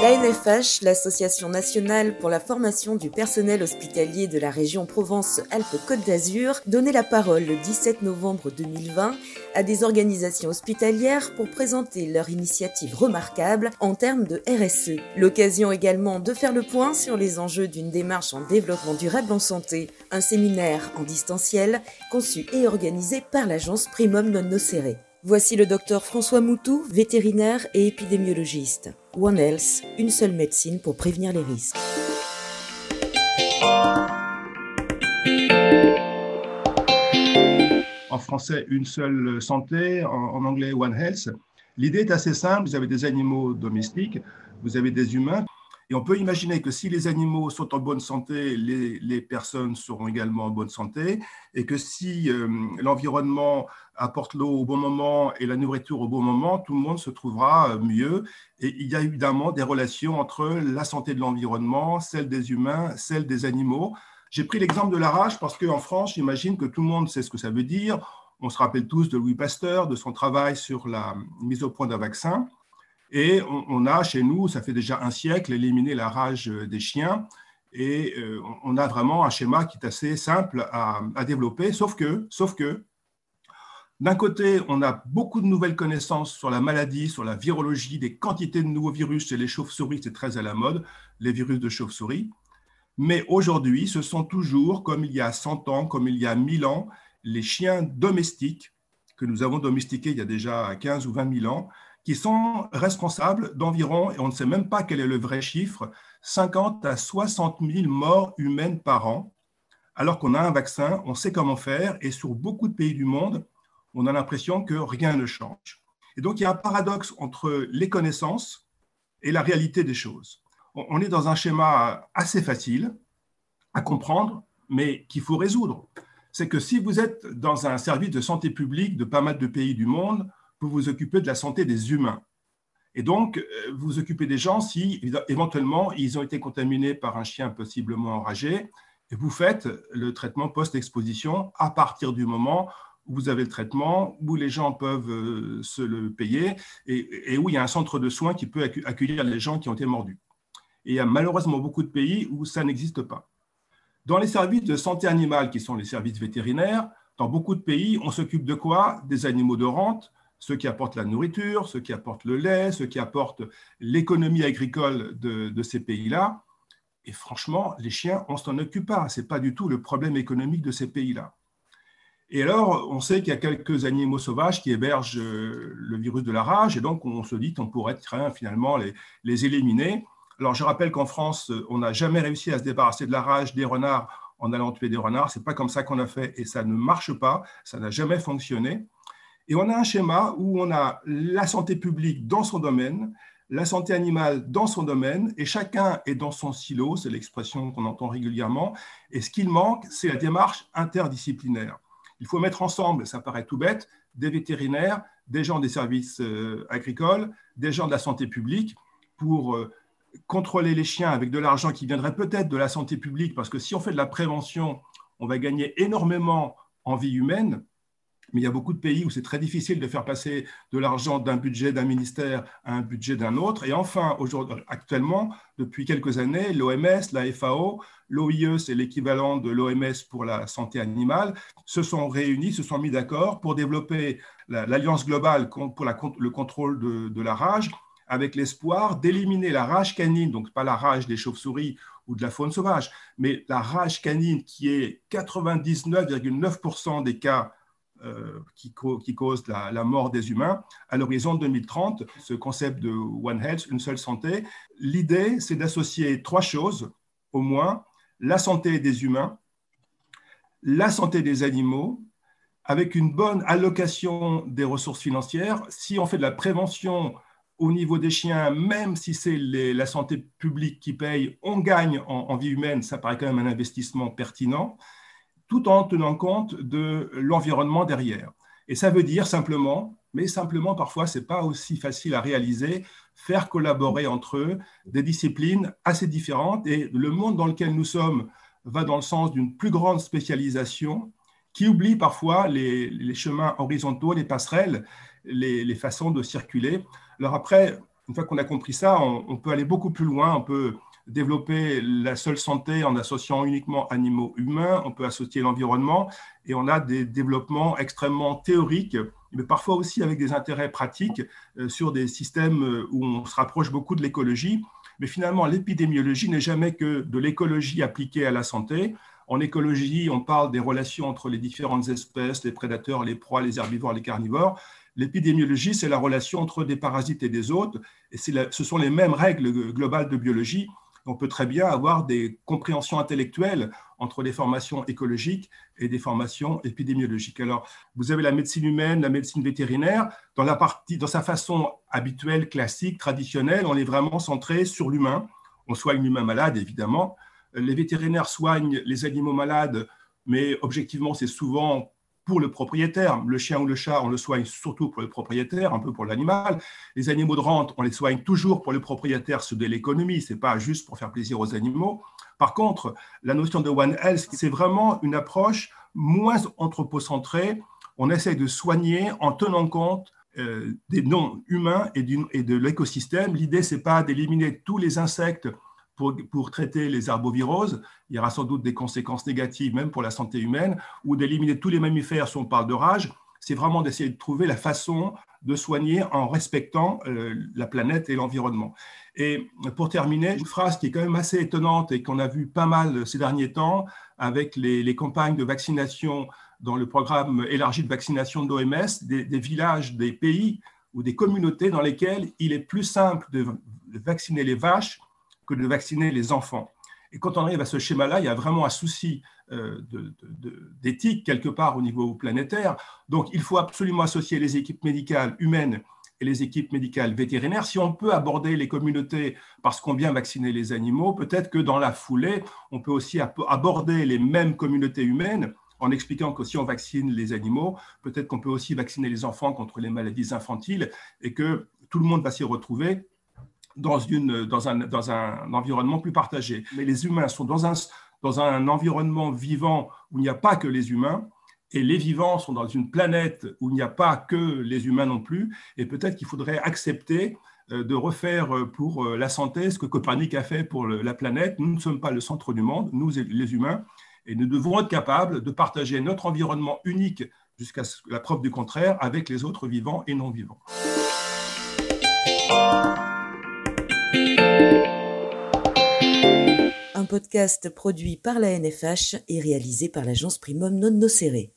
La NFH, l'Association nationale pour la formation du personnel hospitalier de la région Provence-Alpes-Côte d'Azur, donnait la parole le 17 novembre 2020 à des organisations hospitalières pour présenter leur initiative remarquable en termes de RSE. L'occasion également de faire le point sur les enjeux d'une démarche en développement durable en santé, un séminaire en distanciel conçu et organisé par l'agence Primum Non Nocere. Voici le docteur François Moutou, vétérinaire et épidémiologiste. One Health, une seule médecine pour prévenir les risques. En français, une seule santé, en, anglais, One Health. L'idée est assez simple, vous avez des animaux domestiques, vous avez des humains, et on peut imaginer que si les animaux sont en bonne santé, les, personnes seront également en bonne santé, et que si euh, l'environnement apporte l'eau au bon moment et la nourriture au bon moment, tout le monde se trouvera euh, mieux. Et il y a évidemment des relations entre la santé de l'environnement, celle des humains, celle des animaux. J'ai pris l'exemple de la rage parce qu'en France, j'imagine que tout le monde sait ce que ça veut dire. On se rappelle tous de Louis Pasteur, de son travail sur la mise au point d'un vaccin. Et on, a chez nous, ça fait déjà un siècle, éliminé la rage euh, des chiens. Et euh, on a vraiment un schéma qui est assez simple à, développer, sauf que, sauf que d'un côté, on a beaucoup de nouvelles connaissances sur la maladie, sur la virologie, des quantités de nouveaux virus chez les chauves-souris, c'est très à la mode, les virus de chauve-souris. Mais aujourd'hui, ce sont toujours, comme il y a 100 ans, comme il y a 1000 ans, les chiens domestiques que nous avons domestiqués il y a déjà 15 ou 20 000 ans, qui sont responsables d'environ, et on ne sait même pas quel est le vrai chiffre, 50 à 60 000 morts humaines par an, alors qu'on a un vaccin, on sait comment faire, et sur beaucoup de pays du monde, on a l'impression que rien ne change. Et donc il y a un paradoxe entre les connaissances et la réalité des choses. On est dans un schéma assez facile à comprendre, mais qu'il faut résoudre. C'est que si vous êtes dans un service de santé publique de pas mal de pays du monde, vous vous occupez de la santé des humains. Et donc, euh, vous vous occupez des gens si éventuellement ils ont été contaminés par un chien possiblement enragé, et vous faites le traitement post-exposition à partir du moment où vous avez le traitement, où les gens peuvent euh, se le payer, et, où il y a un centre de soins qui peut accueillir les gens qui ont été mordus. Et il y a malheureusement beaucoup de pays où ça n'existe pas. Dans les services de santé animale, qui sont les services vétérinaires, dans beaucoup de pays, on s'occupe de quoi? Des animaux de rente, ceux qui apportent la nourriture, ceux qui apportent le lait, ceux qui apportent l'économie agricole de, ces pays-là. Et franchement, les chiens, on ne s'en occupe pas. Ce n'est pas du tout le problème économique de ces pays-là. Et alors, on sait qu'il y a quelques animaux sauvages qui hébergent euh, le virus de la rage, et donc on se dit qu'on pourrait finalement les, les éliminer. Alors, je rappelle qu'en France, on n'a jamais réussi à se débarrasser de la rage des renards en allant tuer des renards. Ce n'est pas comme ça qu'on a fait, et ça ne marche pas, ça n'a jamais fonctionné. Et on a un schéma où on a la santé publique dans son domaine, la santé animale dans son domaine, et chacun est dans son silo, c'est l'expression qu'on entend régulièrement, et ce qu'il manque, c'est la démarche interdisciplinaire. Il faut mettre ensemble, ça paraît tout bête, des vétérinaires, des gens des services euh, agricoles, des gens de la santé publique, pour euh, contrôler les chiens avec de l'argent qui viendrait peut-être de la santé publique, parce que si on fait de la prévention, on va gagner énormément en vie humaine, mais il y a beaucoup de pays où c'est très difficile de faire passer de l'argent d'un budget d'un ministère à un budget d'un autre. Et enfin, actuellement, depuis quelques années, l'OMS, la FAO, l'OIE, c'est l'équivalent de l'OMS pour la santé animale, se sont réunis, se sont mis d'accord pour développer l'Alliance globale pour le contrôle de, la rage, avec l'espoir d'éliminer la rage canine, donc pas la rage des chauves-souris ou de la faune sauvage, mais la rage canine qui est 99,9% des cas euh, qui, cause la, mort des humains à l'horizon 2030. Ce concept de One Health, une seule santé, l'idée, c'est d'associer trois choses, au moins, la santé des humains, la santé des animaux, avec une bonne allocation des ressources financières. Si on fait de la prévention au niveau des chiens, même si c'est la santé publique qui paye, on gagne en, vie humaine, ça paraît quand même un investissement pertinent tout en tenant compte de l'environnement derrière. Et ça veut dire simplement, mais simplement parfois ce n'est pas aussi facile à réaliser, faire collaborer entre eux des disciplines assez différentes. Et le monde dans lequel nous sommes va dans le sens d'une plus grande spécialisation qui oublie parfois les, chemins horizontaux, les passerelles, les, façons de circuler. Alors après, Une fois qu'on a compris ça, on, peut aller beaucoup plus loin, on peut développer la seule santé en associant uniquement animaux humains, on peut associer l'environnement, et on a des développements extrêmement théoriques, mais parfois aussi avec des intérêts pratiques euh, sur des systèmes euh, où on se rapproche beaucoup de l'écologie. Mais finalement, l'épidémiologie n'est jamais que de l'écologie appliquée à la santé. En écologie, on parle des relations entre les différentes espèces, les prédateurs, les proies, les herbivores, les carnivores. L'épidémiologie, c'est la relation entre des parasites et des hôtes, et ce sont les mêmes règles globales de biologie. On peut très bien avoir des compréhensions intellectuelles entre les formations écologiques et des formations épidémiologiques. Alors, vous avez la médecine humaine, la médecine vétérinaire. Dans, la partie, dans sa façon habituelle, classique, traditionnelle, on est vraiment centré sur l'humain. On soigne l'humain malade, évidemment. Les vétérinaires soignent les animaux malades, mais objectivement, c'est souvent pour le propriétaire. Le chien ou le chat, on le soigne surtout pour le propriétaire, un peu pour l'animal. Les animaux de rente, on les soigne toujours pour le propriétaire, c'est de l'économie, c'est pas juste pour faire plaisir aux animaux. Par contre, la notion de One Health, c'est vraiment une approche moins anthropocentrée. On essaie de soigner en tenant compte euh, des non-humains et, et de l'écosystème. L'idée, c'est pas d'éliminer tous les insectes pour, traiter les arboviroses. Il y aura sans doute des conséquences négatives, même pour la santé humaine, ou d'éliminer tous les mammifères si on parle de rage. C'est vraiment d'essayer de trouver la façon de soigner en respectant euh, la planète et l'environnement. Et pour terminer, une phrase qui est quand même assez étonnante et qu'on a vu pas mal ces derniers temps avec les, campagnes de vaccination dans le programme élargi de vaccination de l'OMS, des, des, villages, des pays ou des communautés dans lesquels il est plus simple de vacciner les vaches que de vacciner les enfants. Et quand on arrive à ce schéma-là, il y a vraiment un souci euh, d'éthique quelque part au niveau planétaire. Donc, il faut absolument associer les équipes médicales humaines et les équipes médicales vétérinaires. Si on peut aborder les communautés parce qu'on vient vacciner les animaux, peut-être que dans la foulée, on peut aussi aborder les mêmes communautés humaines en expliquant que si on vaccine les animaux, peut-être qu'on peut aussi vacciner les enfants contre les maladies infantiles et que tout le monde va s'y retrouver dans, une, dans, un, dans un environnement plus partagé. Mais les humains sont dans un, dans un environnement vivant où il n'y a pas que les humains, et les vivants sont dans une planète où il n'y a pas que les humains non plus, et peut-être qu'il faudrait accepter euh, de refaire euh, pour euh, la santé ce que Copernic a fait pour la planète. Nous ne sommes pas le centre du monde, nous les humains, et nous devons être capables de partager notre environnement unique jusqu'à la preuve du contraire avec les autres vivants et non vivants. Un podcast produit par la NFH et réalisé par l'agence Primum Non Nocere.